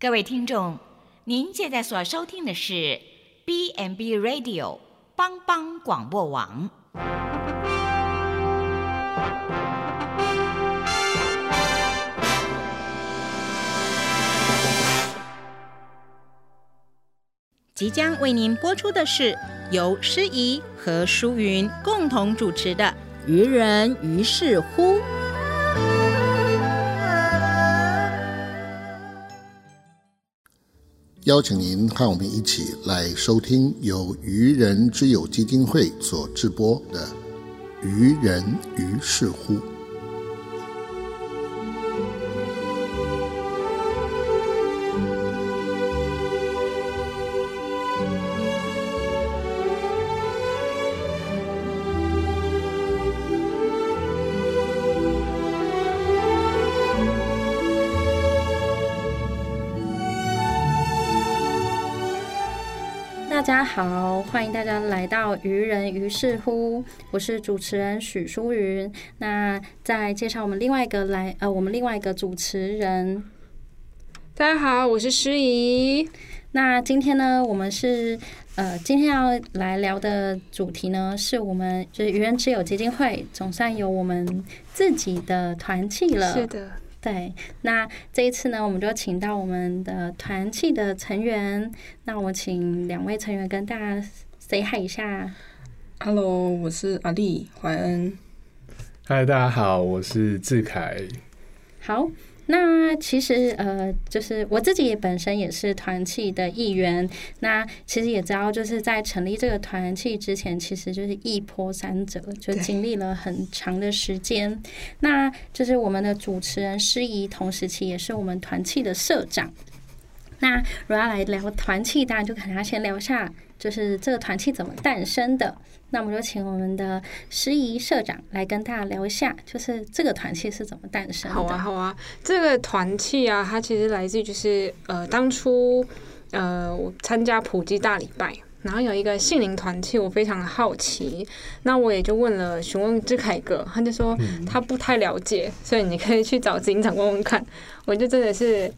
各位听众，您现在所收听的是 B n B Radio 帮帮广播网。即将为您播出的是由诗怡和舒云共同主持的《愚人于是乎》。邀请您和我们一起来收听由愚人之友基金会所制播的《愚人于是乎》。好，欢迎大家来到《愚人于是乎》，我是主持人许淑云。那再介绍我们另外一个来呃，我们另外一个主持人。大家好，我是诗怡。那今天呢，我们是呃，今天要来聊的主题呢，是我们就是愚人之友基金会总算有我们自己的团契了。是的。对，那这一次呢，我们就请到我们的团契的成员。那我请两位成员跟大家 say hi 一下。Hello，我是阿丽怀恩。嗨，大家好，我是志凯。好，那其实呃，就是我自己本身也是团契的一员。那其实也知道，就是在成立这个团契之前，其实就是一波三折，就经历了很长的时间。那就是我们的主持人诗怡，同时期也是我们团契的社长。那如果要来聊团契，当然就可能要先聊一下，就是这个团契怎么诞生的。那我们就请我们的诗怡社长来跟大家聊一下，就是这个团契是怎么诞生的。好啊，好啊，这个团契啊，它其实来自于就是呃，当初呃，我参加普济大礼拜。然后有一个杏林团契，我非常的好奇，那我也就问了询问志凯哥，他就说他不太了解，所以你可以去找警长问问看。我就真的是。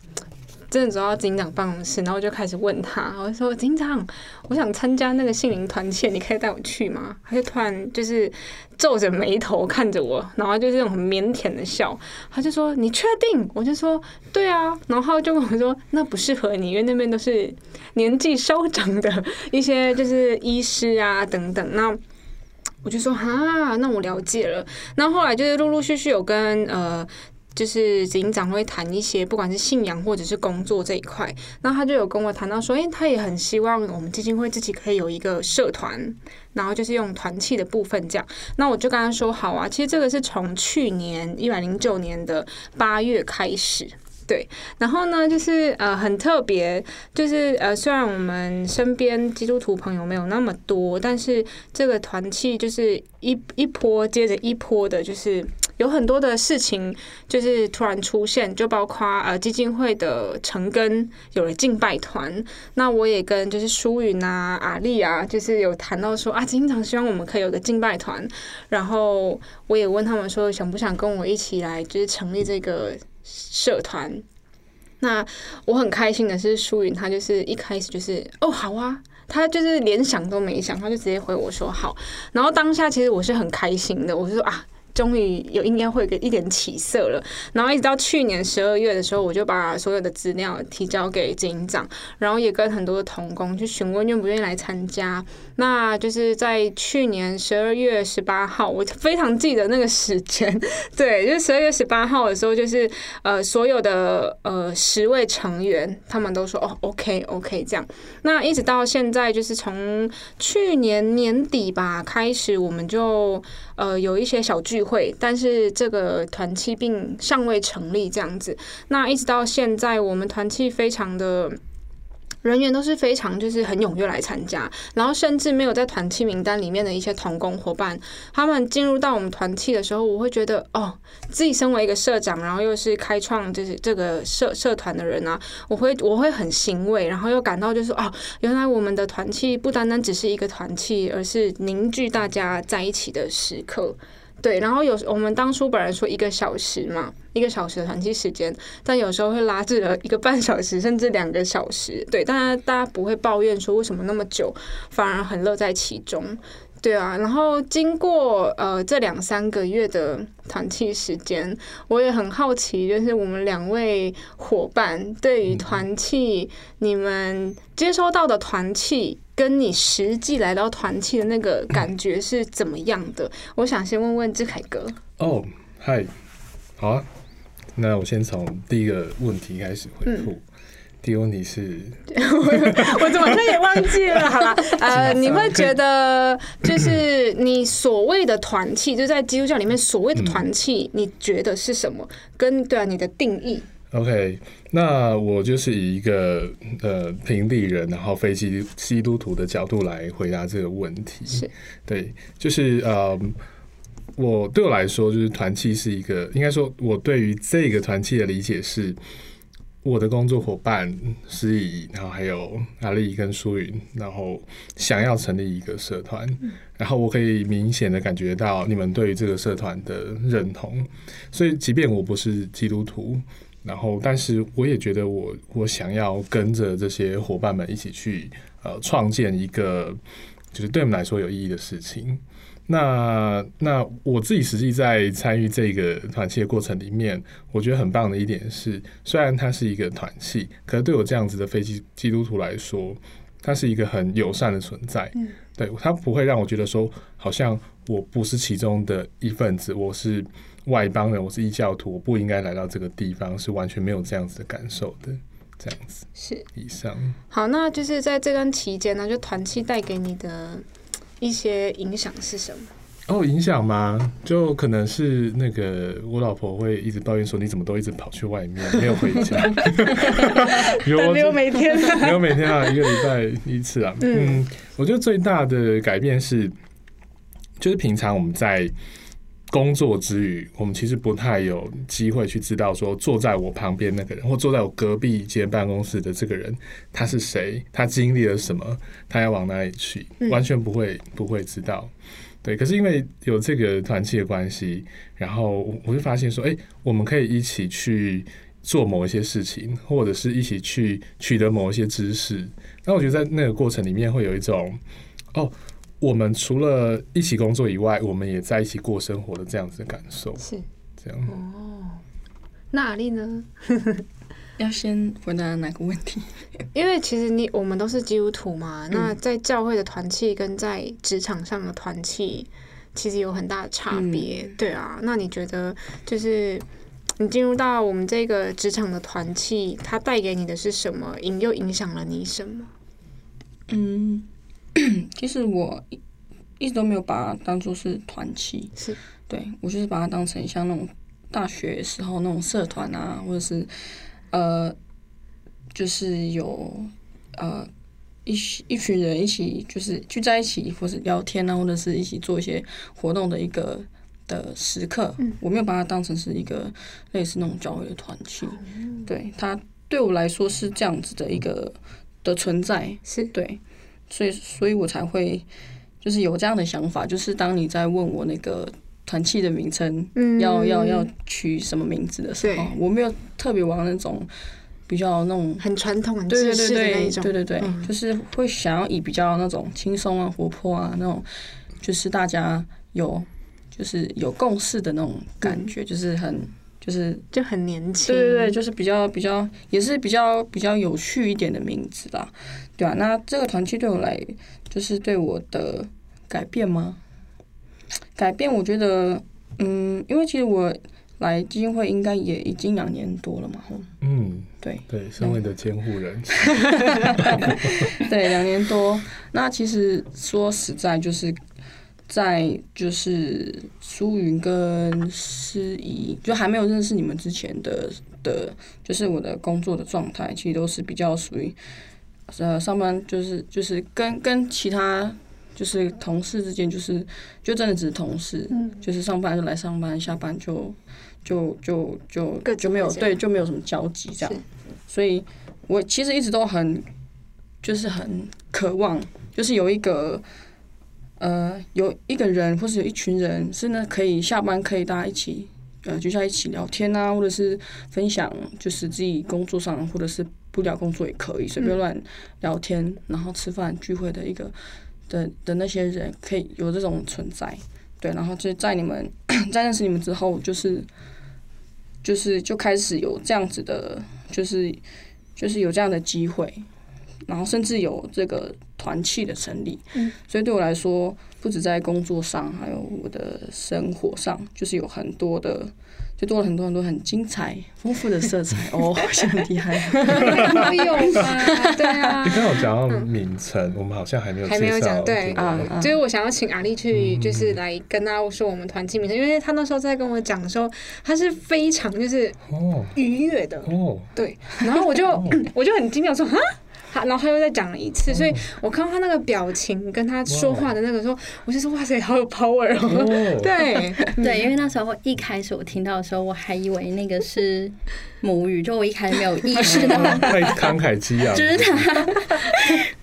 真的走到警长办公室，然后就开始问他，我就说：“警长，我想参加那个杏林团契，你可以带我去吗？”他就突然就是皱着眉头看着我，然后就是那种很腼腆的笑。他就说：“你确定？”我就说：“对啊。”然后就跟我说：“那不适合你，因为那边都是年纪稍长的一些就是医师啊等等。”那我就说：“哈，那我了解了。”那后来就是陆陆续续有跟呃。就是警长会谈一些，不管是信仰或者是工作这一块，那他就有跟我谈到说，因为他也很希望我们基金会自己可以有一个社团，然后就是用团契的部分这样。那我就跟他说好啊，其实这个是从去年一百零九年的八月开始，对。然后呢，就是呃很特别，就是呃虽然我们身边基督徒朋友没有那么多，但是这个团契就是一一波接着一波的，就是。有很多的事情就是突然出现，就包括呃基金会的成根有了敬拜团，那我也跟就是舒云啊、阿丽啊，就是有谈到说啊，经常希望我们可以有个敬拜团，然后我也问他们说想不想跟我一起来，就是成立这个社团。那我很开心的是，舒云他就是一开始就是哦好啊，他就是连想都没想，他就直接回我说好，然后当下其实我是很开心的，我就说啊。终于有应该会有一点起色了，然后一直到去年十二月的时候，我就把所有的资料提交给警长，然后也跟很多的童工去询问愿不愿意来参加。那就是在去年十二月十八号，我非常记得那个时间，对，就是十二月十八号的时候，就是呃所有的呃十位成员他们都说哦 OK OK 这样。那一直到现在，就是从去年年底吧开始，我们就呃有一些小聚。会，会但是这个团契并尚未成立，这样子。那一直到现在，我们团契非常的人员都是非常就是很踊跃来参加，然后甚至没有在团契名单里面的一些同工伙伴，他们进入到我们团契的时候，我会觉得哦，自己身为一个社长，然后又是开创就是这个社社团的人啊，我会我会很欣慰，然后又感到就是哦，原来我们的团契不单单只是一个团契，而是凝聚大家在一起的时刻。对，然后有时我们当初本来说一个小时嘛，一个小时的团气时间，但有时候会拉至了一个半小时，甚至两个小时。对，大家大家不会抱怨说为什么那么久，反而很乐在其中。对啊，然后经过呃这两三个月的团气时间，我也很好奇，就是我们两位伙伴对于团气，你们接收到的团气，跟你实际来到团契的那个感觉是怎么样的？我想先问问志凯哥。哦，嗨，好啊，那我先从第一个问题开始回复。第一个问题是，我怎么也忘记了？好了，呃，你会觉得就是你所谓的团契，就在基督教里面所谓的团契，你觉得是什么？跟对啊，你的定义？OK，那我就是以一个呃平地人，然后非基基督徒的角度来回答这个问题。是对，就是呃，我对我来说，就是团契是一个，应该说，我对于这个团契的理解是。我的工作伙伴思怡，然后还有阿丽跟舒云，然后想要成立一个社团，然后我可以明显的感觉到你们对于这个社团的认同，所以即便我不是基督徒，然后但是我也觉得我我想要跟着这些伙伴们一起去呃创建一个就是对我们来说有意义的事情。那那我自己实际在参与这个团契的过程里面，我觉得很棒的一点是，虽然它是一个团契，可是对我这样子的非基基督徒来说，它是一个很友善的存在。嗯，对，它不会让我觉得说，好像我不是其中的一份子，我是外邦人，我是异教徒，我不应该来到这个地方，是完全没有这样子的感受的。这样子是以上。好，那就是在这段期间呢，就团契带给你的。一些影响是什么？哦，影响吗？就可能是那个我老婆会一直抱怨说，你怎么都一直跑去外面，没有回家。有没有每天？没有每天啊，一个礼拜一次啊。嗯，我觉得最大的改变是，就是平常我们在。工作之余，我们其实不太有机会去知道说坐在我旁边那个人，或坐在我隔壁一间办公室的这个人他是谁，他经历了什么，他要往哪里去，完全不会不会知道。对，可是因为有这个团契的关系，然后我就发现说，哎，我们可以一起去做某一些事情，或者是一起去取得某一些知识。那我觉得在那个过程里面会有一种，哦。我们除了一起工作以外，我们也在一起过生活的这样子的感受，是这样哦。那阿丽呢？要先回答哪个问题？因为其实你我们都是基督徒嘛，那在教会的团契跟在职场上的团契，其实有很大的差别。对啊，那你觉得就是你进入到我们这个职场的团契，它带给你的是什么？影又影响了你什么？嗯。其实我一直都没有把它当做是团契，是对我就是把它当成像那种大学时候那种社团啊，或者是呃，就是有呃一一群人一起就是聚在一起，或是聊天啊，或者是一起做一些活动的一个的时刻。嗯，我没有把它当成是一个类似那种教会的团契。对它对我来说是这样子的一个的存在，是对。所以，所以我才会就是有这样的想法，就是当你在问我那个团契的名称，要要要取什么名字的时候，我没有特别往那种比较那种很传统、的那种，对对对，就是会想要以比较那种轻松啊、活泼啊那种，就是大家有就是有共识的那种感觉，就是很。就是就很年轻，对对对，就是比较比较，也是比较比较有趣一点的名字啦，对啊？那这个团契对我来，就是对我的改变吗？改变，我觉得，嗯，因为其实我来基金会应该也已经两年多了嘛，嗯，对对，身为的监护人，对，两年多。那其实说实在，就是。在就是苏云跟诗怡，就还没有认识你们之前的的，就是我的工作的状态，其实都是比较属于，呃，上班就是就是跟跟其他就是同事之间，就是就真的只是同事，就是上班就来上班，下班就就就就就没有对就没有什么交集这样，所以我其实一直都很就是很渴望，就是有一个。呃有一个人或是有一群人是呢可以下班可以大家一起呃聚在一起聊天啊，或者是分享就是自己工作上或者是不聊工作也可以随便乱聊天，然后吃饭聚会的一个的的那些人可以有这种存在。对，然后就在你们在认识你们之后，就是就是就开始有这样子的，就是就是有这样的机会，然后甚至有这个团契的成立。嗯，所以对我来说，不止在工作上，还有我的生活上，就是有很多的，就多了很多很多很精彩、丰富的色彩。哦，好像很厉害。都有吧？对啊你。刚好讲到名称，我们好像还没有还没有讲对啊啊就是我想要请阿丽去，嗯就是来跟大家说我们团契名称，因为他那时候在跟我讲的时候，他是非常就是哦愉悦的，哦，对，然后我就我就很惊讶说哈。他然后他又再讲了一次，所以我看到他那个表情跟他说话的那个时候，我就说哇塞，好有 power 哦。哦，对，对，因为那时候一开始我听到的时候，我还以为那个是母语，就我一开始没有意识到，太慷慨激昂，就是他，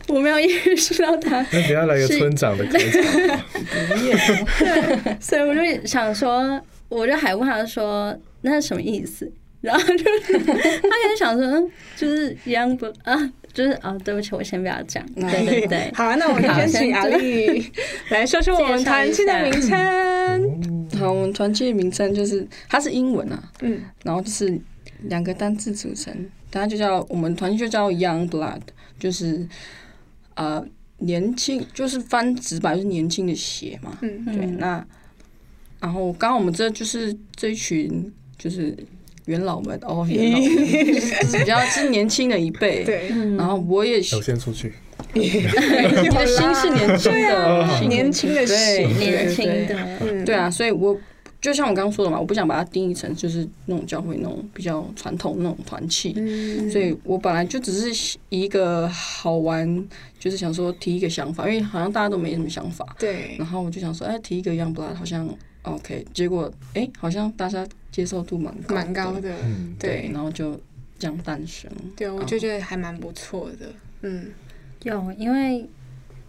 我没有意识到他，那等来个村长的开场，所以我就想说，我就还问他说那是什么意思，然后就是 他可能想说，嗯就是 young 不啊，就是啊，对不起，我先不要讲，对对对。好，那我们就先请阿丽来说说我们团契的名称。好，我们团契的名称就是它是英文啊，嗯，然后就是两个单字组成，大家就叫我们团契就叫 Young Blood，就是呃年轻，就是翻直白就是年轻的血嘛。嗯。对，那然后刚刚我们这就是这一群就是元老们哦，元老们比较是年轻的一辈。对，然后我也我先出去，你的心是年轻的，年轻的对心年轻的，嗯，对啊，所以我就像我刚刚说的嘛，我不想把它定义成就是那种教会那种比较传统那种团契，嗯，所以我本来就只是一个好玩，就是想说提一个想法，因为好像大家都没什么想法，对。然后我就想说，哎，提一个 Young Blood 好像 OK，结果哎，好像大家接受度蛮高，蛮高，的，嗯，对，然后就这样诞生，对，我就觉得还蛮不错的，嗯。有，因为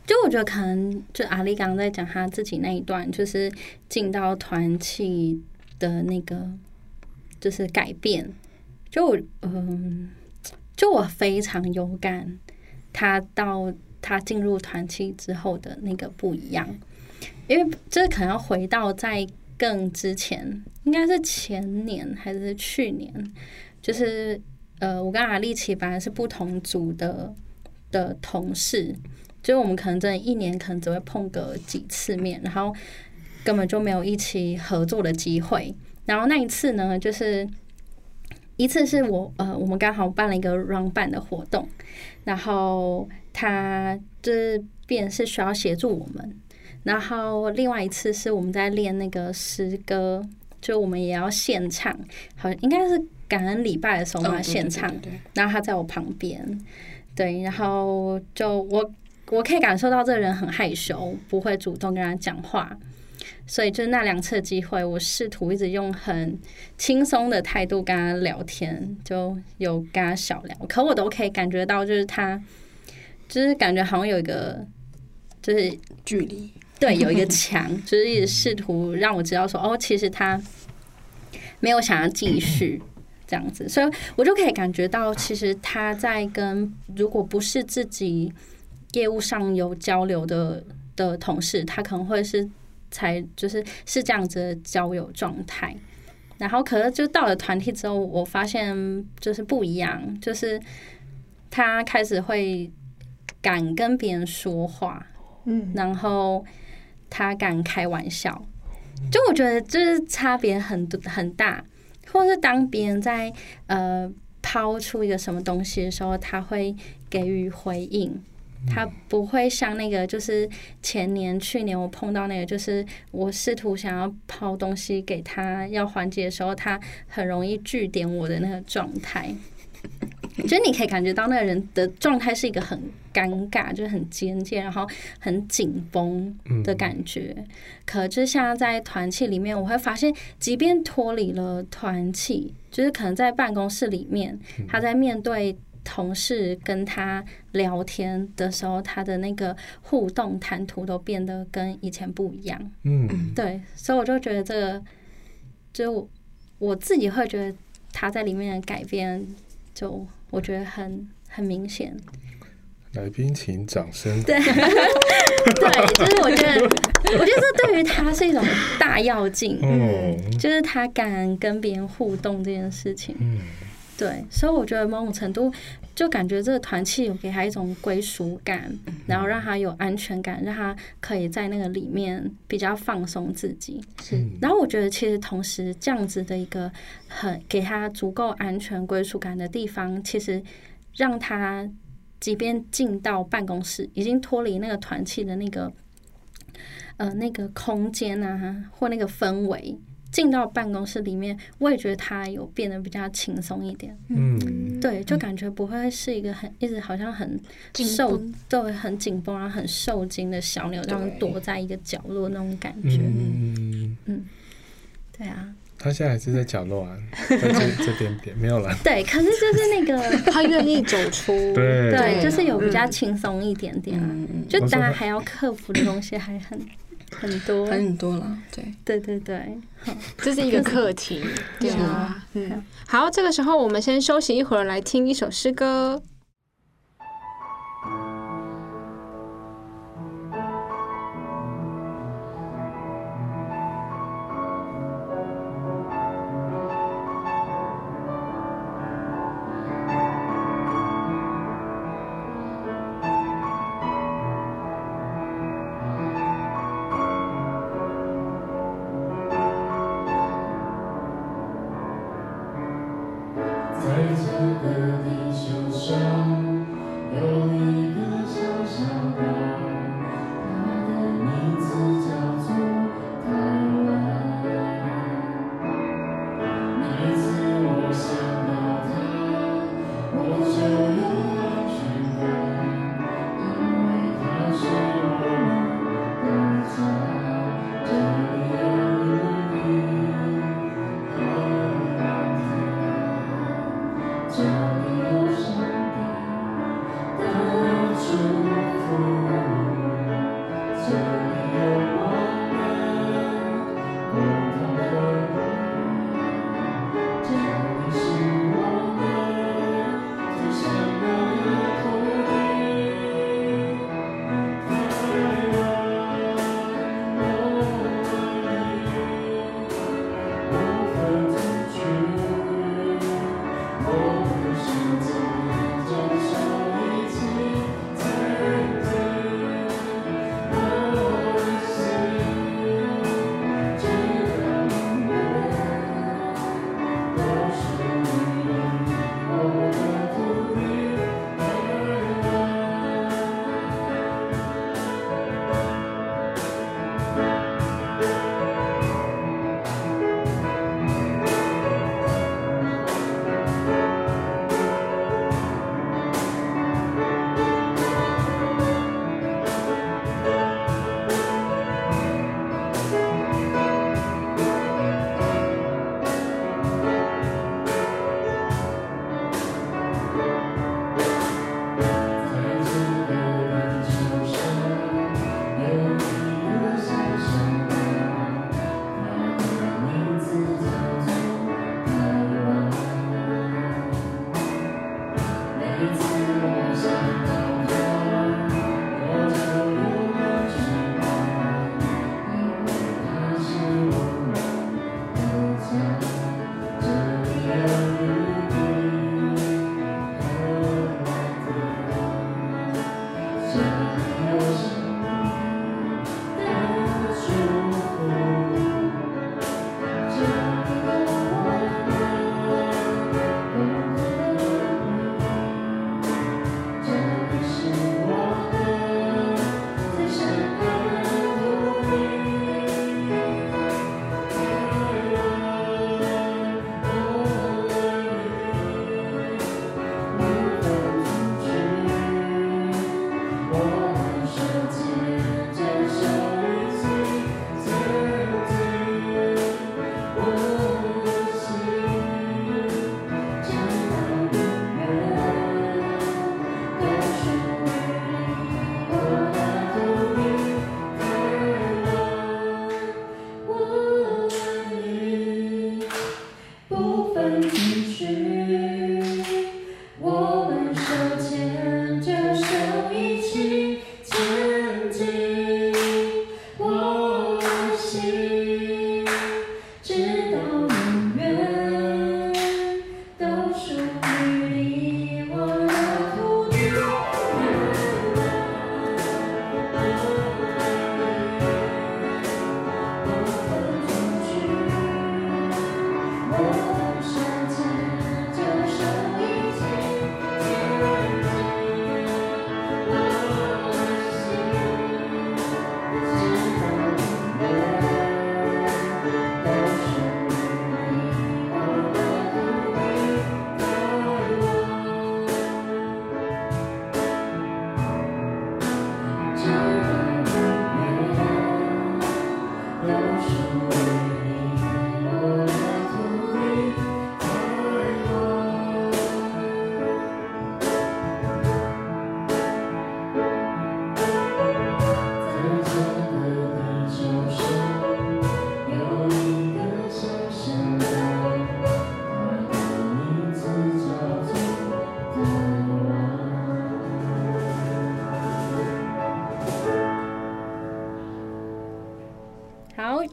就我觉得可能就阿丽刚刚在讲他自己那一段，就是进到团契的那个就是改变，就我嗯，就我非常有感，他到他进入团契之后的那个不一样，因为这可能要回到在更之前，应该是前年还是去年，就是呃，我跟阿丽奇本来是不同组的的同事，就是我们可能真的一年可能只会碰个几次面，然后根本就没有一起合作的机会。然后那一次呢，就是一次是我呃，我们刚好办了一个 run 办的活动，然后他就是便是需要协助我们，然后另外一次是我们在练那个诗歌，就我们也要现唱，好像应该是感恩礼拜的时候嘛，现唱，然后他在我旁边，对，然后就我我可以感受到这个人很害羞，不会主动跟他讲话，所以就是那两次机会，我试图一直用很轻松的态度跟他聊天，就有跟他小聊，可我都可以感觉到，就是他就是感觉好像有一个就是距离，对，有一个墙，就是一直试图让我知道说，哦，其实他没有想要继续这样子，所以我就可以感觉到，其实他在跟如果不是自己业务上有交流的的同事，他可能会是才就是是这样子的交友状态。然后，可是就到了团体之后，我发现就是不一样，就是他开始会敢跟别人说话，嗯，然后他敢开玩笑，就我觉得就是差别很多很大，或是当别人在呃抛出一个什么东西的时候，他会给予回应。他不会像那个，就是前年、去年我碰到那个，就是我试图想要抛东西给他要缓解的时候，他很容易据点我的那个状态。就是你可以感觉到那个人的状态是一个很尴尬，就是很尖尖，然后很紧绷的感觉。可就像在团契里面，我会发现，即便脱离了团契，就是可能在办公室里面，他在面对同事跟他聊天的时候，他的那个互动谈吐都变得跟以前不一样。嗯，对，所以我就觉得这个，就我我自己会觉得他在里面的改变，就我觉得很很明显。来宾请掌声。对，对，就是我觉得，我觉得这对于他是一种大要劲。嗯，就是他敢跟别人互动这件事情。嗯，对，所以我觉得某种程度就感觉这个团契有给他一种归属感，然后让他有安全感，让他可以在那个里面比较放松自己。是然后我觉得其实同时这样子的一个很给他足够安全归属感的地方，其实让他即便进到办公室，已经脱离那个团契的那个呃那个空间啊，或那个氛围。进到办公室里面，我也觉得他有变得比较轻松一点，嗯，对，就感觉不会是一个很一直好像很受对很紧绷，然后很受惊的小鸟，这样躲在一个角落那种感觉。嗯。嗯，对啊，他现在还是在角落啊，在这 这边边没有了。对，可是就是那个 他愿意走出，对。对，就是有比较轻松一点点啊。嗯，就当然还要克服的东西还很很多，很多了，对。对对对，这是一个课题，对啊，嗯，好，这个时候我们先休息一会儿，来听一首诗歌。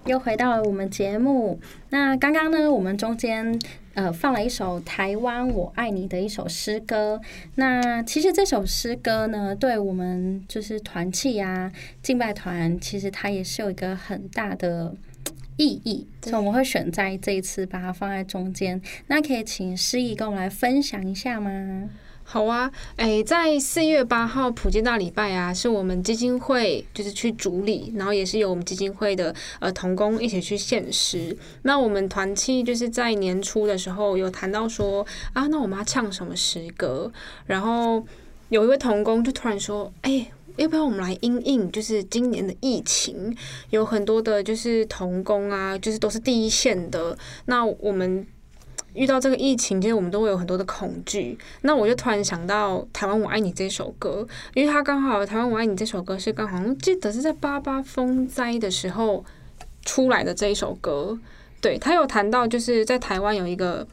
又回到了我们节目。那刚刚呢，我们中间呃放了一首《台湾我爱你》的一首诗歌。那其实这首诗歌呢，对我们就是团契啊、敬拜团，其实它也是有一个很大的意义，所以我们会选在这一次把它放在中间。那可以请诗怡跟我们来分享一下吗？好啊，诶，在四月八号普吉大礼拜啊，是我们基金会就是去主理，然后也是由我们基金会的呃童工一起去献诗。那我们团契就是在年初的时候有谈到说啊，那我们要唱什么诗歌？然后有一位童工就突然说，哎。要不要我们来应应？就是今年的疫情，有很多的，就是童工啊，就是都是第一线的。那我们遇到这个疫情，其实我们都会有很多的恐惧。那我就突然想到《台湾我爱你》这首歌，因为它刚好《台湾我爱你》这首歌是刚好记得是在八八风灾的时候出来的这一首歌。对他有谈到，就是在台湾有一个。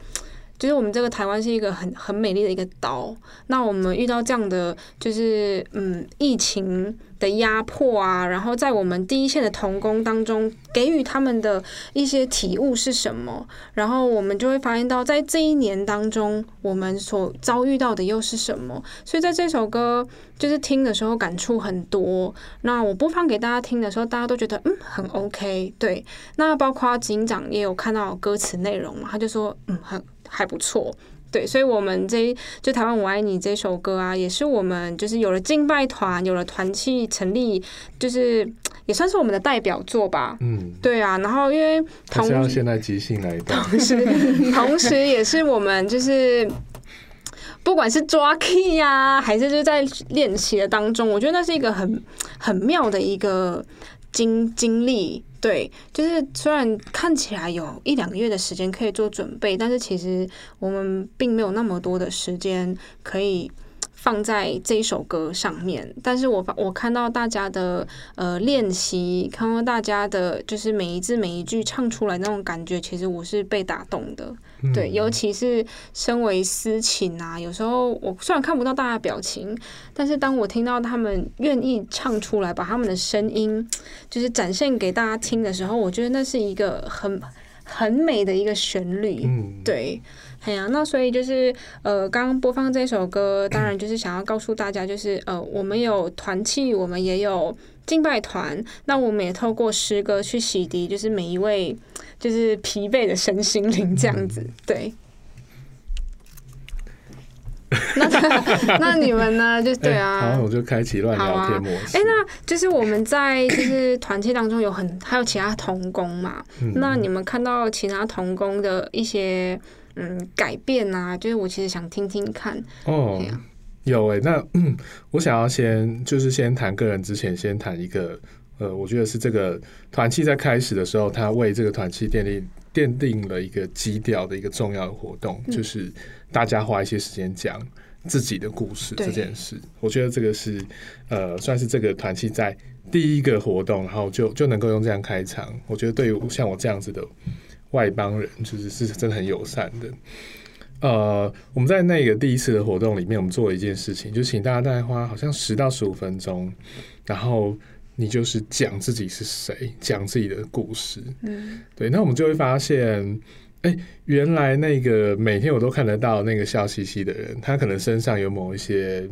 就是我们这个台湾是一个很很美丽的一个岛，那我们遇到这样的就是嗯疫情的压迫啊，然后在我们第一线的童工当中给予他们的一些体悟是什么？然后我们就会发现到在这一年当中，我们所遭遇到的又是什么？所以在这首歌就是听的时候感触很多。那我播放给大家听的时候，大家都觉得嗯很 OK。对，那包括警长也有看到歌词内容嘛，他就说嗯很。还不错，对，所以，我们这就台湾我爱你这首歌啊，也是我们就是有了敬拜团，有了团契成立，就是 也算是我们的代表作吧。嗯，对啊。然后，因为同时现在即兴来，同时，同时也是我们就是不管是抓 key 呀，还是就在练习的当中，我觉得那是一个很很妙的一个经经历。对，就是虽然看起来有一两个月的时间可以做准备，但是其实我们并没有那么多的时间可以。放在这一首歌上面，但是我我看到大家的呃练习，看到大家的就是每一字每一句唱出来那种感觉，其实我是被打动的。对，尤其是身为私情啊，有时候我虽然看不到大家表情，但是当我听到他们愿意唱出来，把他们的声音就是展现给大家听的时候，我觉得那是一个很很美的一个旋律。嗯，对。哎呀，那所以就是呃，刚刚播放这首歌，当然就是想要告诉大家，就是呃，我们有团契，我们也有敬拜团，那我们也透过诗歌去洗涤，就是每一位就是疲惫的身心灵这样子。对。那 那你们呢？就对啊，然后我就开启乱聊天模式。哎，那就是我们在就是团契当中有很还有其他童工嘛？那你们看到其他童工的一些？嗯，改变啊，就是我其实想听听看哦。有诶，那嗯，我想要先就是先谈个人之前，先谈一个呃，我觉得是这个团契在开始的时候，他为这个团契奠定奠定了一个基调的一个重要的活动，就是大家花一些时间讲自己的故事这件事。我觉得这个是呃，算是这个团契在第一个活动，然后就就能够用这样开场。我觉得对于像我这样子的。外邦人就是是真的很友善的。呃，我们在那个第一次的活动里面，我们做了一件事情，就请大家大概花好像十到十五分钟，然后你就是讲自己是谁，讲自己的故事。嗯，对，那我们就会发现，哎，原来那个每天我都看得到那个笑嘻嘻的人，他可能身上有某一些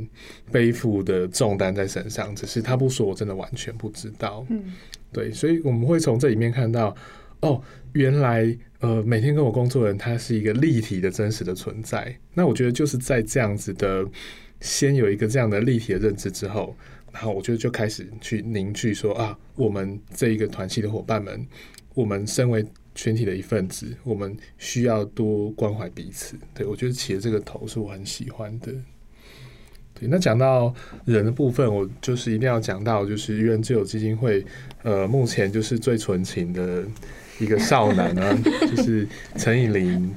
背负的重担在身上，只是他不说，我真的完全不知道。嗯，对，所以我们会从这里面看到，哦。原来，呃，每天跟我工作的人，他是一个立体的、真实的存在。那我觉得就是在这样子的，先有一个这样的立体的认知之后，然后我觉得就开始去凝聚说啊，我们这一个团系的伙伴们，我们身为群体的一份子，我们需要多关怀彼此。对我觉得起的这个头是我很喜欢的。对，那讲到人的部分，我就是一定要讲到，就是愚人自由基金会，呃，目前就是最纯情的。一个少男啊，就是陈以林，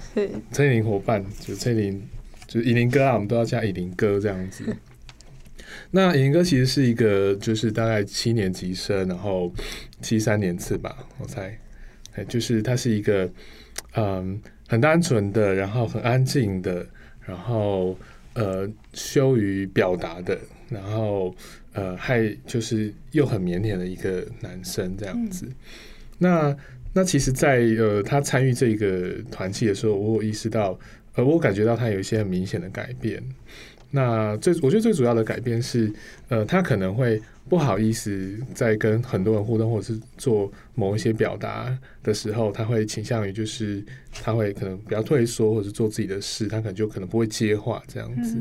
陈以林伙伴，就陈以林，就是以林哥啊，我们都要叫以林哥这样子。那以林哥其实是一个，就是大概七年级生，然后七三年次吧，我猜，哎，就是他是一个，嗯，很单纯的，然后很安静的，然后呃，羞于表达的，然后呃，还就是又很腼腆的一个男生这样子。那那其实在，呃他参与这个团契的时候，我有意识到，呃，我感觉到他有一些很明显的改变。那最我觉得最主要的改变是，呃，他可能会不好意思在跟很多人互动，或者是做某一些表达的时候，他会倾向于就是他会可能比较退缩，或者是做自己的事，他可能就可能不会接话这样子。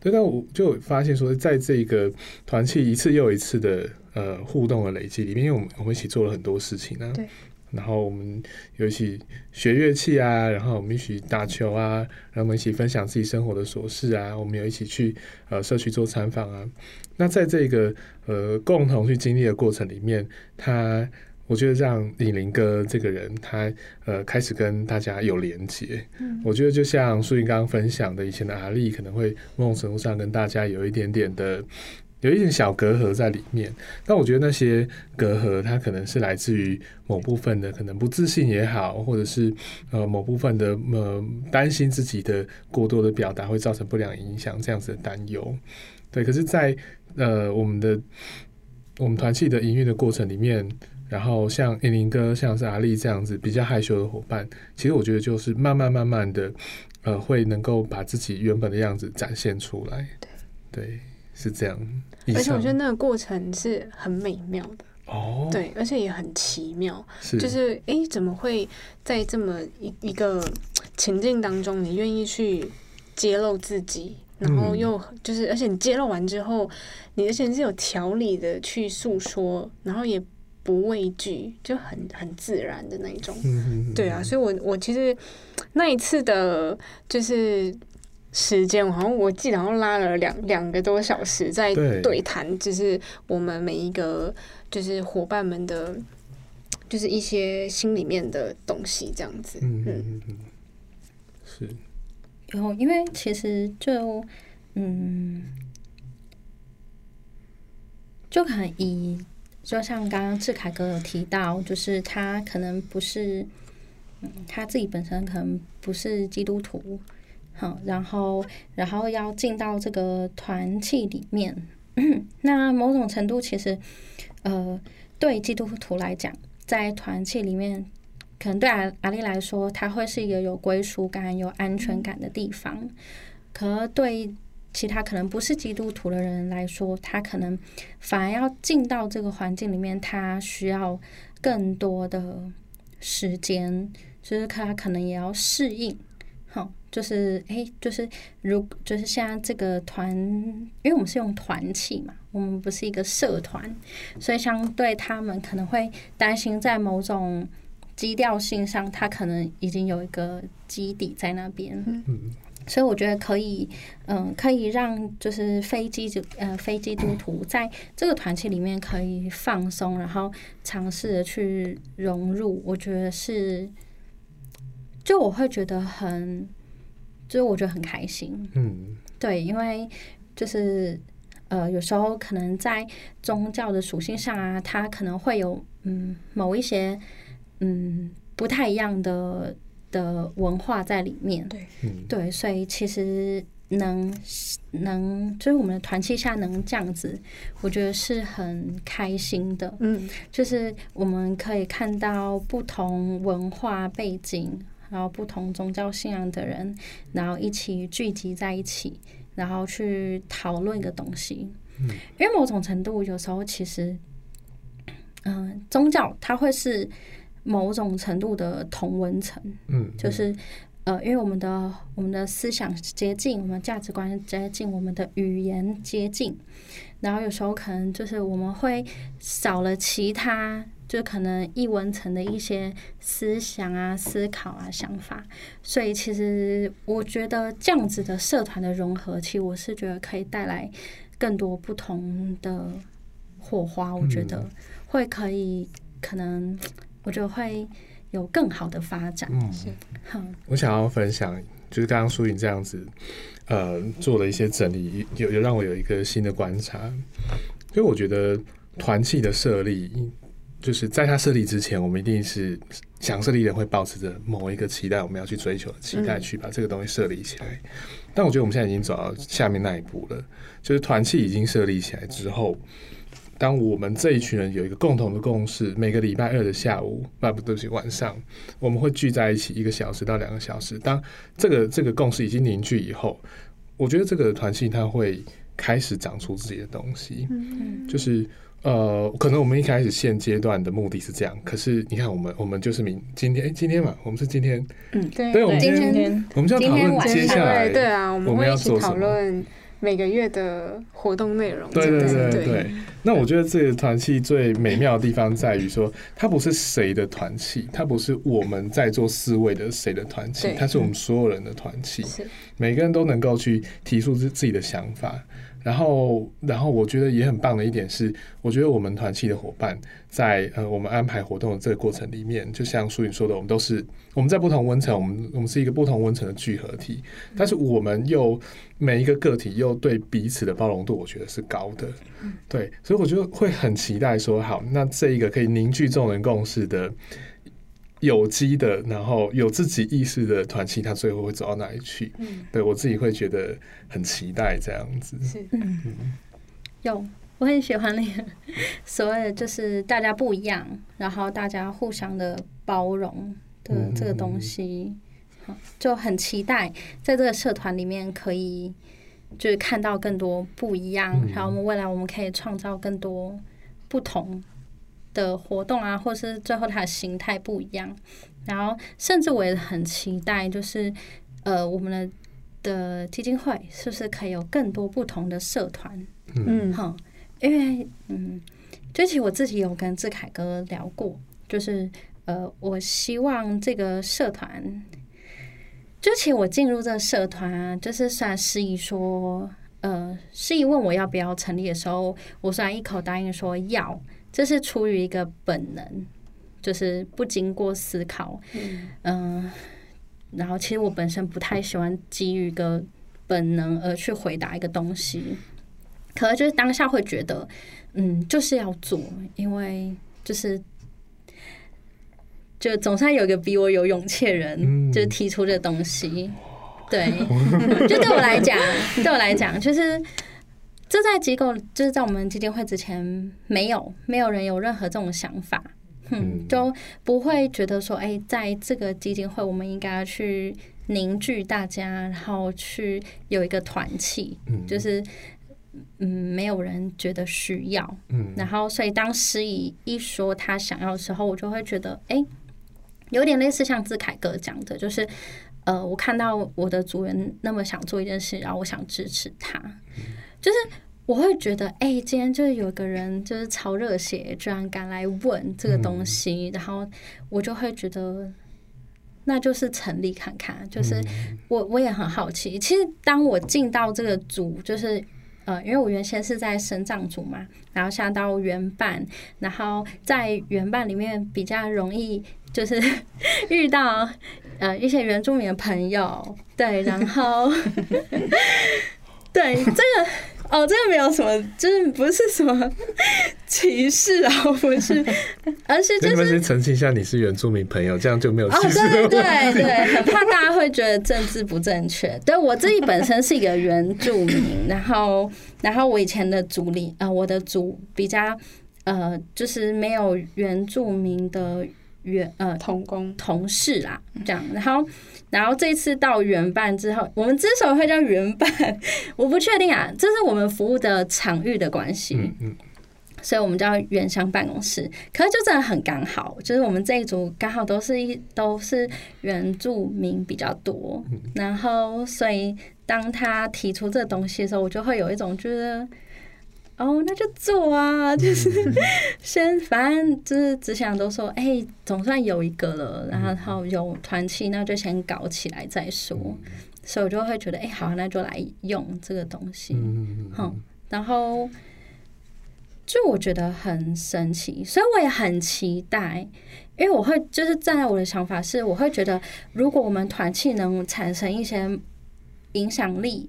对，但我就发现说，在这个团契一次又一次的呃互动的累积里面，因为我们我们一起做了很多事情呢。对。然后我们有一起学乐器啊，然后我们一起打球啊，然后我们一起分享自己生活的琐事啊，我们有一起去呃社区做参访啊。那在这个呃共同去经历的过程里面，他我觉得让李林哥这个人，他呃开始跟大家有连接。嗯，我觉得就像苏云刚刚分享的，以前的阿丽可能会某种程度上跟大家有一点点的。有一点小隔阂在里面，但我觉得那些隔阂，它可能是来自于某部分的可能不自信也好，或者是呃某部分的呃担心自己的过多的表达会造成不良影响这样子的担忧。对，可是，在呃我们的我们团契的营运的过程里面，然后像英林哥、像是阿丽这样子比较害羞的伙伴，其实我觉得就是慢慢慢慢的呃会能够把自己原本的样子展现出来。对，对。是这样，而且我觉得那个过程是很美妙的。哦，对，而且也很奇妙，就是哎，怎么会在这么一一个情境当中，你愿意去揭露自己，然后又就是，而且你揭露完之后，你而且是有条理的去诉说，然后也不畏惧，就很很自然的那一种，对啊，所以我我其实那一次的，就是。时间，我好像我记得好像拉了两两个多小时在对谈，就是我们每一个就是伙伴们的，就是一些心里面的东西这样子。嗯嗯嗯，是。有，因为其实就嗯，就可能以就像刚刚志凯哥有提到，就是他可能不是，嗯，他自己本身可能不是基督徒。好，然后，然后要进到这个团契里面，那某种程度其实，呃，对基督徒来讲，在团契里面，可能对阿阿丽来说，他会是一个有归属感、有安全感的地方。可对其他可能不是基督徒的人来说，他可能反而要进到这个环境里面，他需要更多的时间，就是他可能也要适应。好。就是哎，就是如就是现在这个团，因为我们是用团契嘛，我们不是一个社团，所以相对他们可能会担心在某种基调性上，他可能已经有一个基底在那边。嗯，所以我觉得可以，嗯，可以让就是非基督呃非基督徒在这个团契里面可以放松，然后尝试的去融入。我觉得是，就我会觉得很。就是我觉得很开心，嗯，对，因为就是呃，有时候可能在宗教的属性上啊，它可能会有嗯某一些嗯不太一样的的文化在里面，对，对，所以其实能能就是我们的团契下能这样子，我觉得是很开心的，嗯，就是我们可以看到不同文化背景。然后不同宗教信仰的人，然后一起聚集在一起，然后去讨论一个东西。嗯，因为某种程度，有时候其实，嗯，宗教它会是某种程度的同文层。嗯，就是呃，因为我们的我们的思想接近，我们价值观接近，我们的语言接近，然后有时候可能就是我们会少了其他。就可能易文层的一些思想啊、思考啊、想法，所以其实我觉得这样子的社团的融合，其实我是觉得可以带来更多不同的火花。我觉得会可以，可能我觉得会有更好的发展。嗯，好，我想要分享，就是刚刚苏颖这样子，呃，做了一些整理，有有让我有一个新的观察，因为我觉得团契的设立。就是在他设立之前，我们一定是想设立人会保持着某一个期待，我们要去追求的期待，去把这个东西设立起来。但我觉得我们现在已经走到下面那一步了，就是团契已经设立起来之后，当我们这一群人有一个共同的共识，每个礼拜二的下午，啊不对不起晚上，我们会聚在一起一个小时到两个小时。当这个这个共识已经凝聚以后，我觉得这个团契它会开始长出自己的东西，就是。呃，可能我们一开始现阶段的目的是这样，可是你看，我们我们就是明今天，哎，今天嘛，我们是今天，嗯，对，对，我们今今天天我们就要讨论接下来，对啊，我们我们会一起讨要做什么论每个月的活动内容。对对对对。那我觉得这个团契最美妙的地方在于说，它不是谁的团契，它不是我们在座四位的谁的团契，它是我们所有人的团契。是每个人都能够去提出自自己的想法，然后，然后我觉得也很棒的一点是，我觉得我们团契的伙伴在呃我们安排活动的这个过程里面，就像淑颖说的，我们都是我们在不同温层，我们我们是一个不同温层的聚合体，但是我们又每一个个体又对彼此的包容度，我觉得是高的，对，所以我觉得会很期待说，好，那这一个可以凝聚众人共识的。有机的，然后有自己意识的团契，它最后会走到哪里去？嗯，对我自己会觉得很期待这样子。是。有，我很喜欢那个所谓的就是大家不一样，然后大家互相的包容的嗯这个东西，好就很期待在这个社团里面可以就是看到更多不一样，嗯。然后我们未来我们可以创造更多不同的活动啊，或是最后它的形态不一样，然后甚至我也很期待，就是呃我们的的基金会是不是可以有更多不同的社团。嗯哈，因为嗯，就其实我自己有跟志凯哥聊过，就是呃，我希望这个社团，就其实我进入这个社团啊，就是虽然司仪说，呃，司仪问我要不要成立的时候，我虽然一口答应说要，这是出于一个本能，就是不经过思考，嗯、然后其实我本身不太喜欢基于一个本能而去回答一个东西。可能就是当下会觉得，嗯，就是要做，因为就是就总算有一个比我有勇气的人，嗯就是提出这东西。对，就对我来讲，对我来讲，就是这在机构，就是在我们基金会之前，没有没有人有任何这种想法。嗯，嗯。就不会觉得说，哎、在这个基金会，我们应该去凝聚大家，然后去有一个团气，嗯。就是嗯，没有人觉得需要。嗯。然后，所以当司仪一说他想要的时候，我就会觉得，哎、有点类似像志凯哥讲的，就是呃，我看到我的组员那么想做一件事，然后我想支持他，就是我会觉得，哎、今天就是有个人就是超热血，居然敢来问这个东西，然后我就会觉得。那就是成立看看，就是我我也很好奇。其实当我进到这个组，就是呃，因为我原先是在生长组嘛，然后下到原办，然后在原办里面比较容易就是 遇到呃一些原住民的朋友，对，然后 对这个哦，这个没有什么，就是不是什么歧视啊，不是，而是跟你们就是先澄清一下，你是原住民朋友，这样就没有哦，歧视对对。对对，很怕大家会觉得政治不正确。对我自己本身是一个原住民，然后然后我以前的族里，啊，我的族比较呃，就是没有原住民的原呃同工同事啦，这样，然后，然后这次到原办之后，我们之所以会叫原办，我不确定啊，这是我们服务的场域的关系，嗯嗯所以我们叫原乡办公室。可是就真的很刚好，就是我们这一组刚好都是一都是原住民比较多，然后所以当他提出这个东西的时候，我就会有一种觉得。哦，那就做啊！就是先，反正就是只想都说，哎、总算有一个了，然后有团契，那就先搞起来再说。所以我就会觉得，哎、好，那就来用这个东西。嗯好，然后就我觉得很神奇，所以我也很期待，因为我会就是站在我的想法是，我会觉得如果我们团契能产生一些影响力。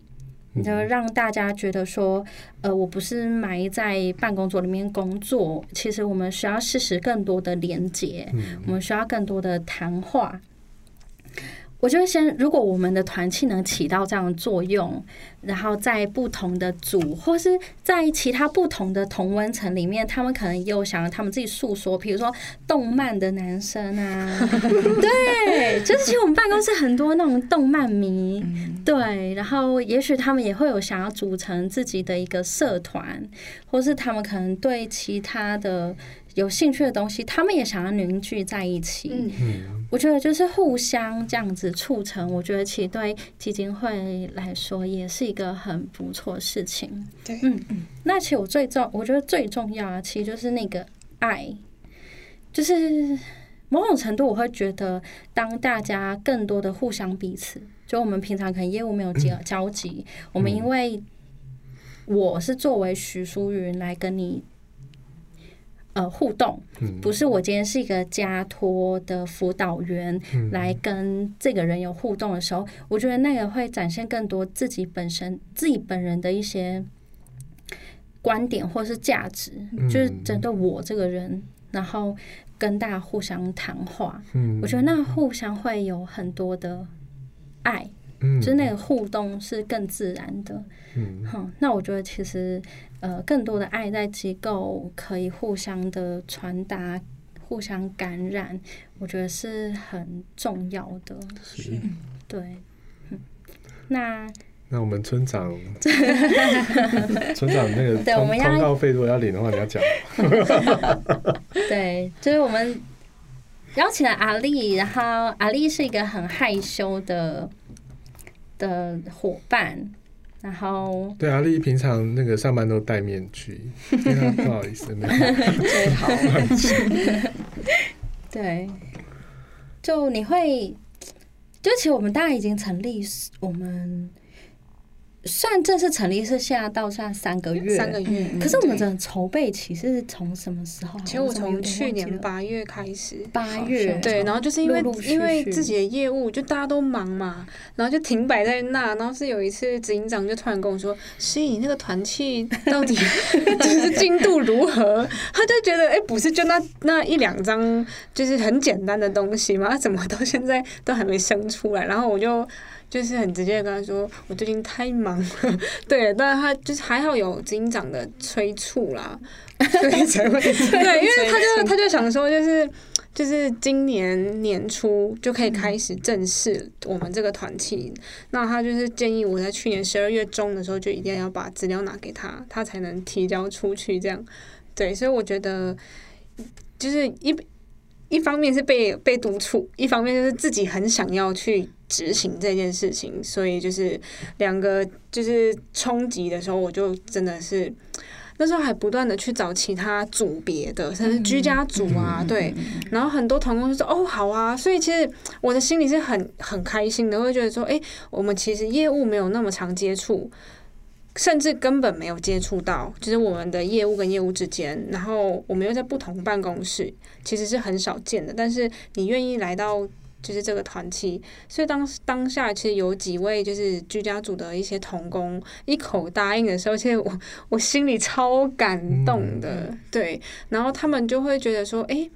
就让大家觉得说，呃，我不是埋在办公桌里面工作，其实我们需要适时更多的连接，我们需要更多的谈话。我觉得先，如果我们的团契能起到这样的作用，然后在不同的组或是在其他不同的同温层里面，他们可能也有想要他们自己诉说，比如说动漫的男生啊，对，就是其实我们办公室很多那种动漫迷，对，然后也许他们也会有想要组成自己的一个社团，或是他们可能对其他的有兴趣的东西，他们也想要凝聚在一起。嗯我觉得就是互相这样子促成，我觉得其实对基金会来说也是一个很不错的事情。对嗯嗯。那其实我最重，我觉得最重要啊，其实就是那个爱，就是某种程度我会觉得，当大家更多的互相彼此，就我们平常可能业务没有交交集，我们因为我是作为徐淑云来跟你。呃，互动嗯。不是我今天是一个家托的辅导员来跟这个人有互动的时候，我觉得那个会展现更多自己本身自己本人的一些观点或是价值，就是针对我这个人，然后跟大家互相谈话，嗯。我觉得那互相会有很多的爱，嗯就是那个互动是更自然的。嗯哼，那我觉得其实呃，更多的爱在机构可以互相的传达、互相感染，我觉得是很重要的。是对，嗯那那我们村长，村长那个通对我们要通告费如果要领的话，你要讲。对，就是我们邀请了阿丽，然后阿丽是一个很害羞的的伙伴，然后对阿丽平常那个上班都戴面具，不好意思没有。最好。对，就你会，就其实我们大概已经成立，我们算正式成立是现在到现在三个月，三个月。可是我们对整个筹备期是从什么时候啊？其实我从去年八月开始，八月对，然后就是因为因为自己的业务就大家都忙嘛，然后就停摆在那，然后是有一次执行长就突然跟我说：“师你那个团契到底 就是进度如何？” 他就觉得哎、不是就那那一两张就是很简单的东西吗？啊怎么到现在都还没生出来？然后我就。就是很直接的跟他说，我最近太忙了，对，但是他就是还好有执行长的催促啦，所以才会对，因为他就他就想说，就是就是今年年初就可以开始正式我们这个团契，那他就是建议我在去年十二月中的时候就一定要把资料拿给他，他才能提交出去，这样。对，所以我觉得就是一一方面是被被督促，一方面就是自己很想要去执行这件事情，所以就是两个就是冲击的时候，我就真的是。那时候还不断的去找其他组别的，甚至居家组啊，对，然后很多同工就说哦好啊，所以其实我的心里是很很开心的，会觉得说，哎、我们其实业务没有那么常接触，甚至根本没有接触到，就是我们的业务跟业务之间，然后我们又在不同办公室，其实是很少见的。但是你愿意来到就是这个团契，所以当当下其实有几位就是居家组的一些童工一口答应的时候，其实我我心里超感动的，对。然后他们就会觉得说，诶，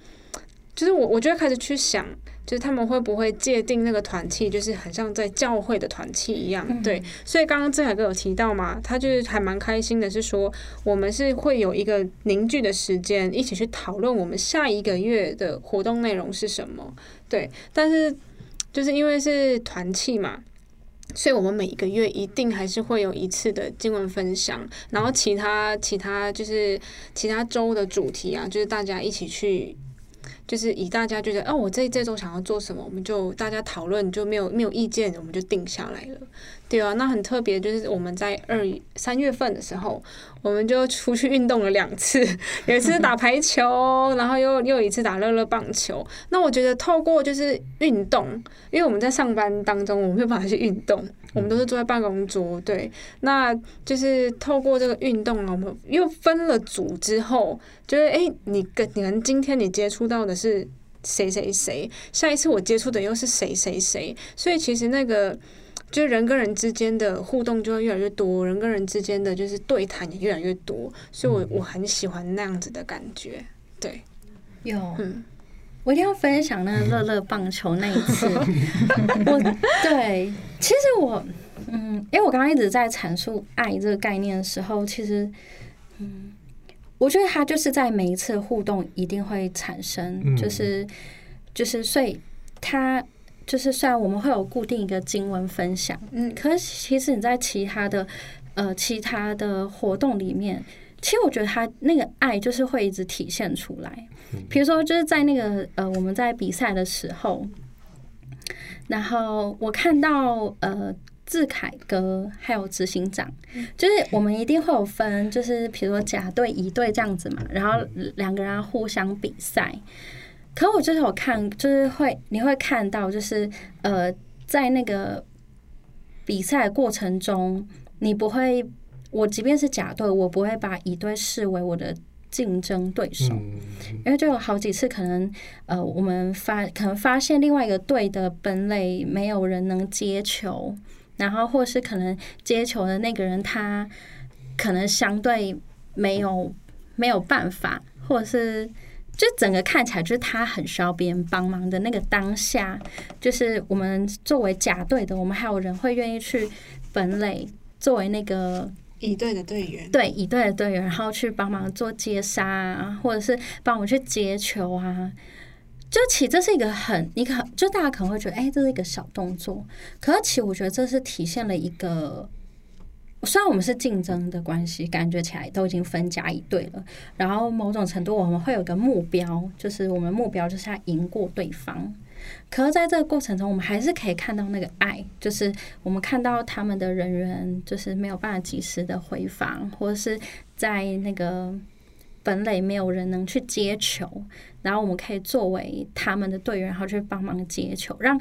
就是我我就会开始去想。就是他们会不会界定那个团契，就是很像在教会的团契一样，对。所以刚刚志海哥有提到嘛，他就是还蛮开心的，是说我们是会有一个凝聚的时间，一起去讨论我们下一个月的活动内容是什么，对。但是就是因为是团契嘛。所以，我们每一个月一定还是会有一次的经文分享，然后其他其他就是其他周的主题啊，就是大家一起去就是以大家觉得哦，我这这周想要做什么，我们就大家讨论，就没有没有意见，我们就定下来了。对啊，那很特别，就是我们在二三月份的时候，我们就出去运动了两次，有一次打排球，然后又又一次打乐乐棒球。那我觉得透过就是运动，因为我们在上班当中，我们没有办法去运动，我们都是坐在办公桌，对，那就是透过这个运动啊，我们又分了组之后，就是诶，你跟你们今天你接触到的是谁谁谁，下一次我接触的又是谁谁谁，所以其实那个。就人跟人之间的互动就会越来越多，人跟人之间的就是对谈也越来越多，所以我我很喜欢那样子的感觉。对，有嗯，我一定要分享那个乐乐棒球那一次。我对，其实我嗯，因为我刚刚一直在阐述爱这个概念的时候，其实嗯，我觉得它就是在每一次互动一定会产生，嗯就是就是，所以它就是虽然我们会有固定一个经文分享，嗯可是其实你在其他的呃其他的活动里面，其实我觉得他那个爱就是会一直体现出来。比如说，就是在那个呃我们在比赛的时候，然后我看到呃。志凯哥还有执行长，就是我们一定会有分，就是比如说甲队、乙队这样子嘛，然后两个人互相比赛。可我就是有看，就是会你会看到，就是呃，在那个比赛过程中，你不会，我即便是甲队，我不会把乙队视为我的竞争对手，嗯因为就有好几次可能呃，我们发可能发现另外一个队的本垒没有人能接球，然后或是可能接球的那个人他可能相对没有没有办法，或者是。就整个看起来就是他很需要别人帮忙的那个当下，就是我们作为甲队的，我们还有人会愿意去本垒作为那个乙队的队员，对乙队的队员，然后去帮忙做接杀啊，或者是帮我去接球啊。就其实这是一个很你可就大家可能会觉得，哎、这是一个小动作，可是其实我觉得这是体现了一个。虽然我们是竞争的关系，感觉起来都已经分家一队了，然后某种程度我们会有个目标，就是我们目标就是要赢过对方。可是在这个过程中，我们还是可以看到那个爱，就是我们看到他们的人员就是没有办法及时的回防，或者是在那个本垒没有人能去接球，然后我们可以作为他们的队员，然后去帮忙接球，让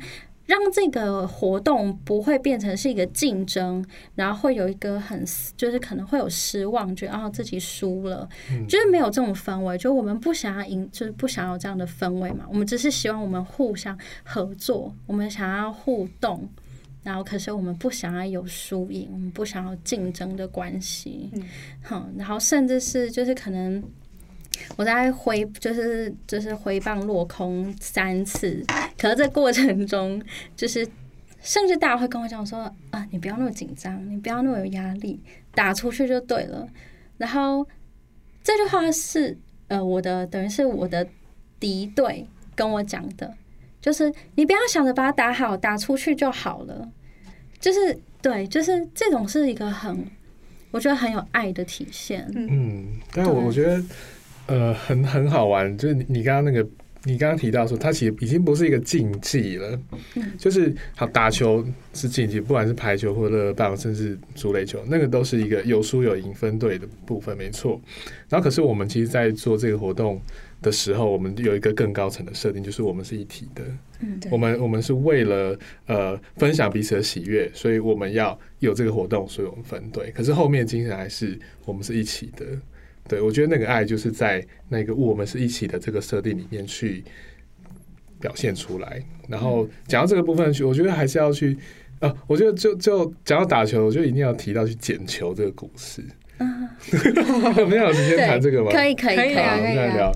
让这个活动不会变成是一个竞争，然后会有一个很就是可能会有失望，觉得啊自己输了，就是没有这种氛围，就我们不想要赢，就是不想要这样的氛围嘛。我们只是希望我们互相合作，我们想要互动，然后可是我们不想要有输赢，我们不想要竞争的关系，嗯哼，然后甚至是就是可能。我在挥，就是就是挥棒落空三次，可是这过程中，就是甚至大家会跟我讲说啊，你不要那么紧张，你不要那么有压力，打出去就对了。然后这句话是呃，我的等于是我的敌对跟我讲的，就是你不要想着把它打好，打出去就好了。就是对，就是这种是一个很，我觉得很有爱的体现。嗯，但我我觉得呃很很好玩，就是你你刚刚那个。你刚刚提到说，它其实已经不是一个竞技了，就是好打球是竞技，不管是排球或者乐乐棒，甚至足垒球，那个都是一个有输有赢分队的部分，没错。然后，可是我们其实，在做这个活动的时候，我们有一个更高层的设定，就是我们是一体的。嗯对我们我们是为了呃分享彼此的喜悦，所以我们要有这个活动，所以我们分队。可是后面精神还是我们是一起的。对我觉得那个爱就是在那个我们是一起的这个设定里面去表现出来。然后讲到这个部分去，我觉得还是要去啊，我觉得就就讲到打球，我就一定要提到去捡球这个故事。我们要有时间谈这个吗？可以可以以可以啊好，我们再聊。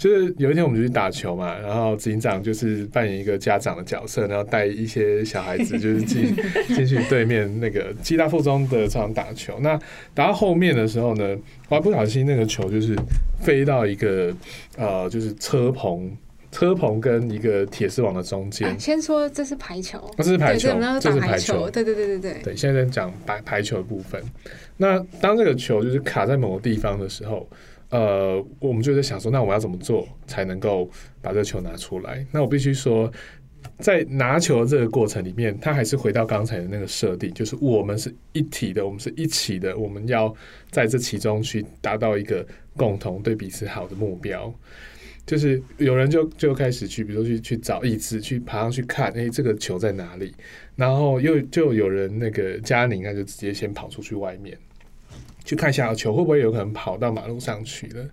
就是有一天我们就去打球嘛，然后执行长就是扮演一个家长的角色，然后带一些小孩子就是进进去对面那个基大附中的场打球。那打到后面的时候呢，我还不小心那个球就是飞到一个呃，就是车棚。车棚跟一个铁丝网的中间啊，，先说这是排球，这是排球这是排球球，对对对对对，对，现在在讲排排球的部分。那当这个球就是卡在某个地方的时候，呃，我们就在想说，那我要怎么做才能够把这个球拿出来？那我必须说，在拿球的这个过程里面，他还是回到刚才的那个设定，就是我们是一体的，我们是一起的，我们要在这其中去达到一个共同对彼此好的目标。就是有人就就开始去，比如说去去找椅子，去爬上去看，诶，这个球在哪里？然后又就有人那个嘉宁，他就直接先跑出去外面去看一下球会不会有可能跑到马路上去了。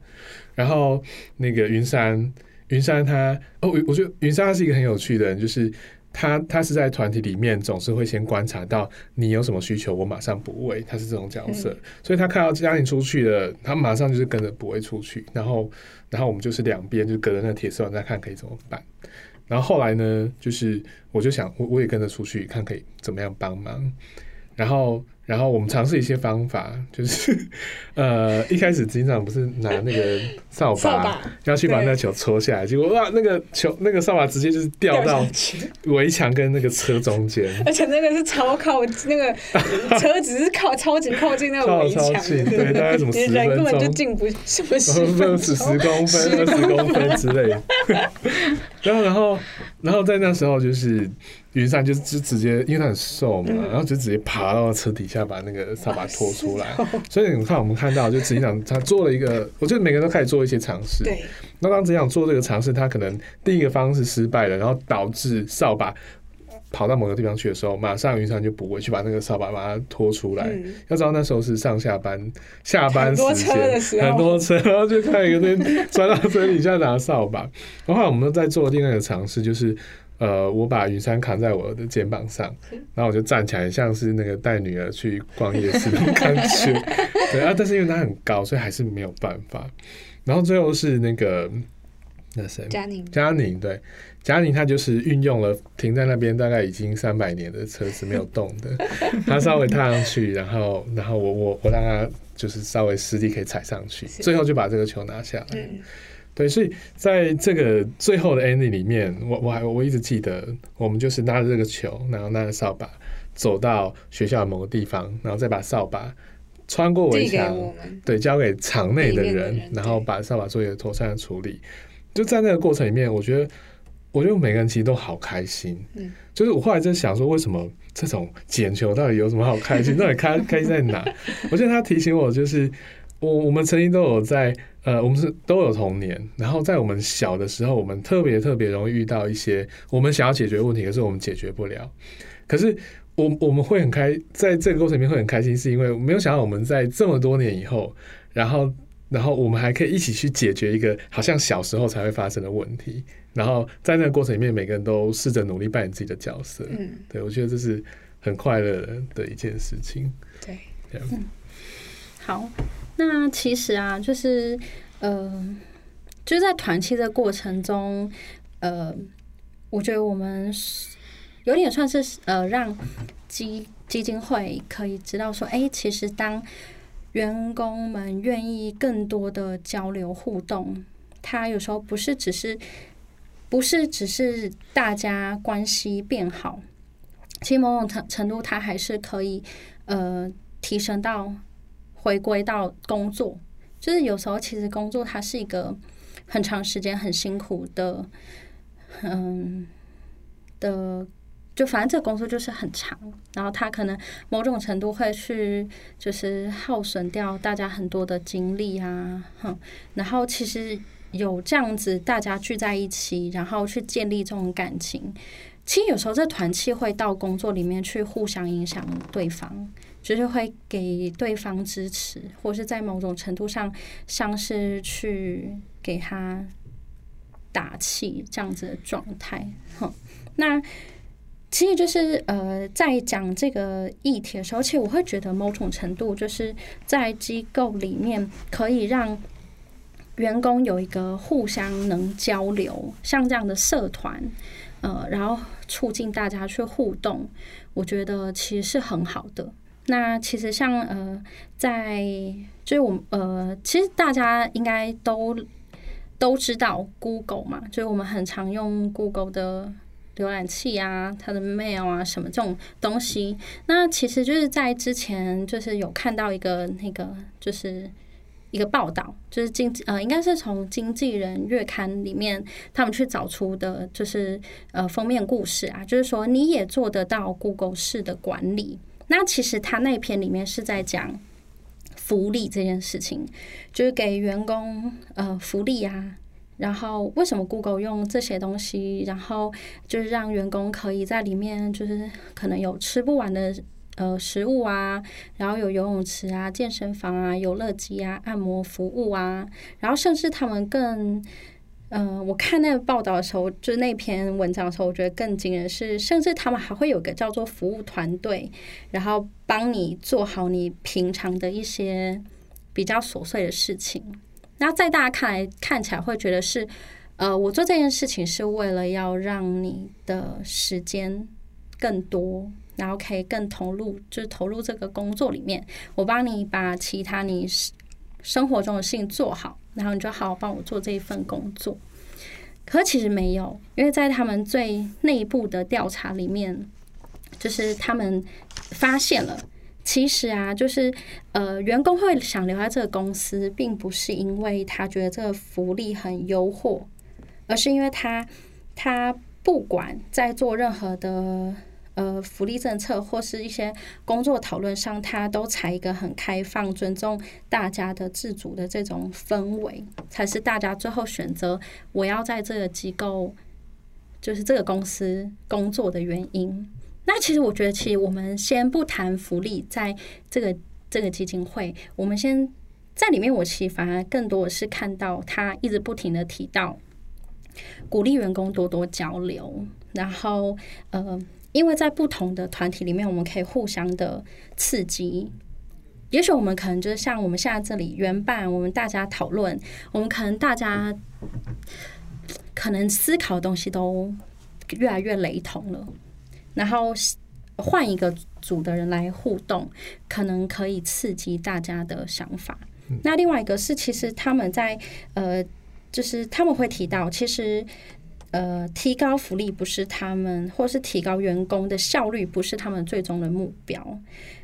然后那个云山，云山他哦，我我觉得云山他是一个很有趣的人，就是他他是在团体里面总是会先观察到你有什么需求，我马上补位，他是这种角色，所以他看到嘉玲出去了，他马上就是跟着补位出去，然后然后我们就是两边就隔着那个铁丝网在看可以怎么办。然后后来呢，就是我就想我我也跟着出去看可以怎么样帮忙，然后。然后我们尝试一些方法，就是 呃，一开始警长不是拿那个扫把要去把那个球戳下来，结果哇，那个球那个扫把直接就是掉到围墙跟那个车中间，而且那个是超靠那个 车只是靠超级靠近那个围墙，对，大概什么十分钟，根本就进不什么十分十公分、二十公分之类的。然后，然后，然后在那时候就是。云山就是就直接，因为他很瘦嘛，然后就直接爬到车底下把那个扫把拖出来。所以你看，我们看到就执行长他做了一个，我觉得每个人都开始做一些尝试。对。那当执行长做这个尝试，他可能第一个方式失败了，然后导致扫把跑到某个地方去的时候，马上云山就补回去把那个扫把把它拖出来。要知道那时候是上下班下班时间，很多车，然后就看一个人 钻到车底下拿扫把。然后我们在做另外一个尝试，就是。呃，我把雨伞扛在我的肩膀上，然后我就站起来，像是那个带女儿去逛夜市的感觉。对啊，但是因为他很高，所以还是没有办法。然后最后是那个那谁？佳宁。佳宁对，佳宁他就是运用了停在那边大概已经三百年的车子没有动的，他稍微踏上去，然后然后我我我让他就是稍微实地可以踩上去，最后就把这个球拿下来。对，所以在这个最后的 ending 里面，我我还我一直记得，我们就是拿着这个球，然后拿着扫把，走到学校的某个地方，然后再把扫把穿过围墙，对，交给场内的人，然后把扫把做一个妥善的处理。就在那个过程里面，我觉得，我觉得每个人其实都好开心。嗯，就是我后来在想说，为什么这种捡球到底有什么好开心？到底开开心在哪？我觉得他提醒我，就是我我们曾经都有在。呃，我们是都有童年，然后在我们小的时候，我们特别特别容易遇到一些我们想要解决问题，可是我们解决不了。可是我我们会很开，在这个过程里面会很开心，是因为没有想到我们在这么多年以后，然后然后我们还可以一起去解决一个好像小时候才会发生的问题。然后在那个过程里面，每个人都试着努力扮演自己的角色。嗯，对我觉得这是很快乐的一件事情。对，嗯，好。那其实啊，就是，呃，就在团契的过程中，呃，我觉得我们有点算是呃，让基基金会可以知道说，哎，其实当员工们愿意更多的交流互动，他有时候不是只是不是只是大家关系变好，其实某种程程度，他还是可以呃提升到。回归到工作，就是有时候其实工作它是一个很长时间很辛苦的，嗯的，就反正这工作就是很长，然后它可能某种程度会去就是耗损掉大家很多的精力啊，哼，然后其实有这样子大家聚在一起，然后去建立这种感情，其实有时候这团气会到工作里面去互相影响对方。就是会给对方支持，或是在某种程度上像是去给他打气这样子的状态。哼，那其实就是呃，在讲这个议题的时候，其实我会觉得某种程度就是在机构里面可以让员工有一个互相能交流，像这样的社团，呃，然后促进大家去互动，我觉得其实是很好的。那其实像呃，在就是我们呃，其实大家应该都都知道 Google 嘛，就是我们很常用 Google 的浏览器啊，它的 Mail 啊什么这种东西。那其实就是在之前就是有看到一个那个就是一个报道，就是经呃应该是从《经纪人》月刊里面他们去找出的，就是呃封面故事啊，就是说你也做得到 Google 式的管理。那其实他那篇里面是在讲福利这件事情，就是给员工呃福利啊，然后为什么 Google 用这些东西，然后就是让员工可以在里面就是可能有吃不完的呃食物啊，然后有游泳池啊、健身房啊、游乐机啊、按摩服务啊，然后甚至他们更嗯、我看那个报道的时候，就是那篇文章的时候，我觉得更惊人是，甚至他们还会有个叫做服务团队，然后帮你做好你平常的一些比较琐碎的事情。那在大家看来，看起来会觉得是，呃，我做这件事情是为了要让你的时间更多，然后可以更投入，就是投入这个工作里面。我帮你把其他你生活中的事情做好，然后你就好好帮我做这一份工作。可其实没有，因为在他们最内部的调查里面，就是他们发现了，其实啊，就是呃，员工会想留在这个公司，并不是因为他觉得这个福利很优惑，而是因为他他不管在做任何的呃福利政策或是一些工作讨论上，他都采一个很开放、尊重大家的自主的这种氛围，才是大家最后选择我要在这个机构，就是这个公司工作的原因。那其实我觉得，其实我们先不谈福利，在这个这个基金会，我们先在里面，我其实反而更多的是看到他一直不停的提到鼓励员工多多交流，然后呃。因为在不同的团体里面，我们可以互相的刺激。也许我们可能就是像我们现在这里原办，我们大家讨论，我们可能大家可能思考的东西都越来越雷同了。然后换一个组的人来互动，可能可以刺激大家的想法。那另外一个是，其实他们在呃，就是他们会提到，其实。呃，提高福利不是他们，或是提高员工的效率不是他们最终的目标。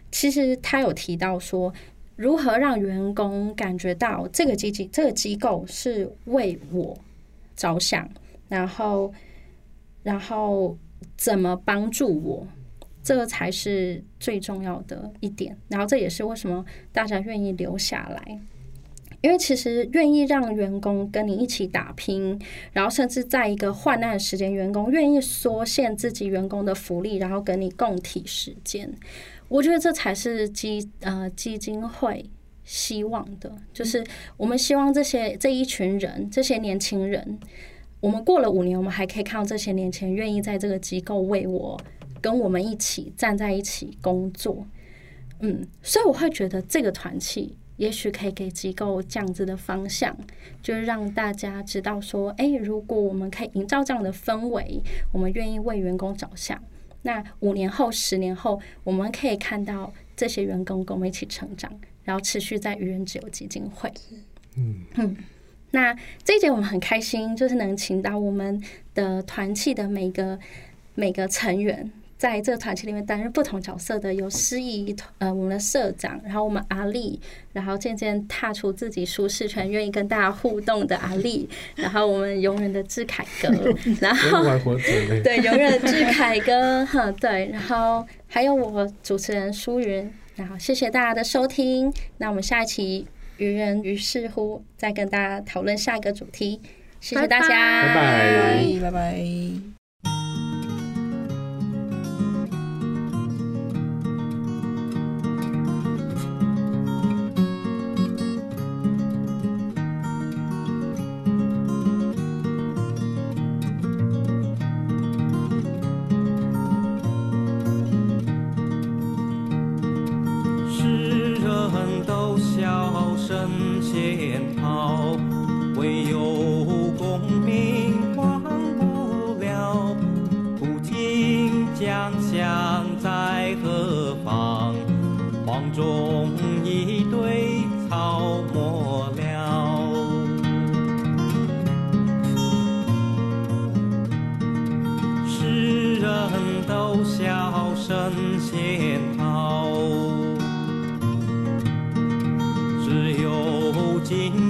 其实他有提到说，如何让员工感觉到这个机机这个机构是为我着想，然后然后怎么帮助我，这个才是最重要的一点。然后这也是为什么大家愿意留下来。因为其实愿意让员工跟你一起打拼，然后甚至在一个患难时间，员工愿意缩限自己员工的福利，然后跟你共体时间，我觉得这才是基呃基金会希望的，就是我们希望这些这一群人，这些年轻人，我们过了五年，我们还可以看到这些年轻人愿意在这个机构为我跟我们一起站在一起工作，嗯，所以我会觉得这个团契。也许可以给机构这样子的方向，就是让大家知道说，哎，如果我们可以营造这样的氛围，我们愿意为员工着想，那五年后、十年后，我们可以看到这些员工跟我们一起成长，然后持续在愚人自由基金会。嗯嗯，那这一节我们很开心，就是能请到我们的团契的每个每个成员。在这个团体里面担任不同角色的有诗怡，呃，我们的社长，然后我们阿丽，然后渐渐踏出自己舒适圈，愿意跟大家互动的阿丽，然后我们永远的志凯哥，然后 对永远的志凯哥，哈，对，然后还有我主持人舒云，然后谢谢大家的收听，那我们下一期愚人于是乎再跟大家讨论下一个主题，谢谢大家，拜拜，拜拜。chính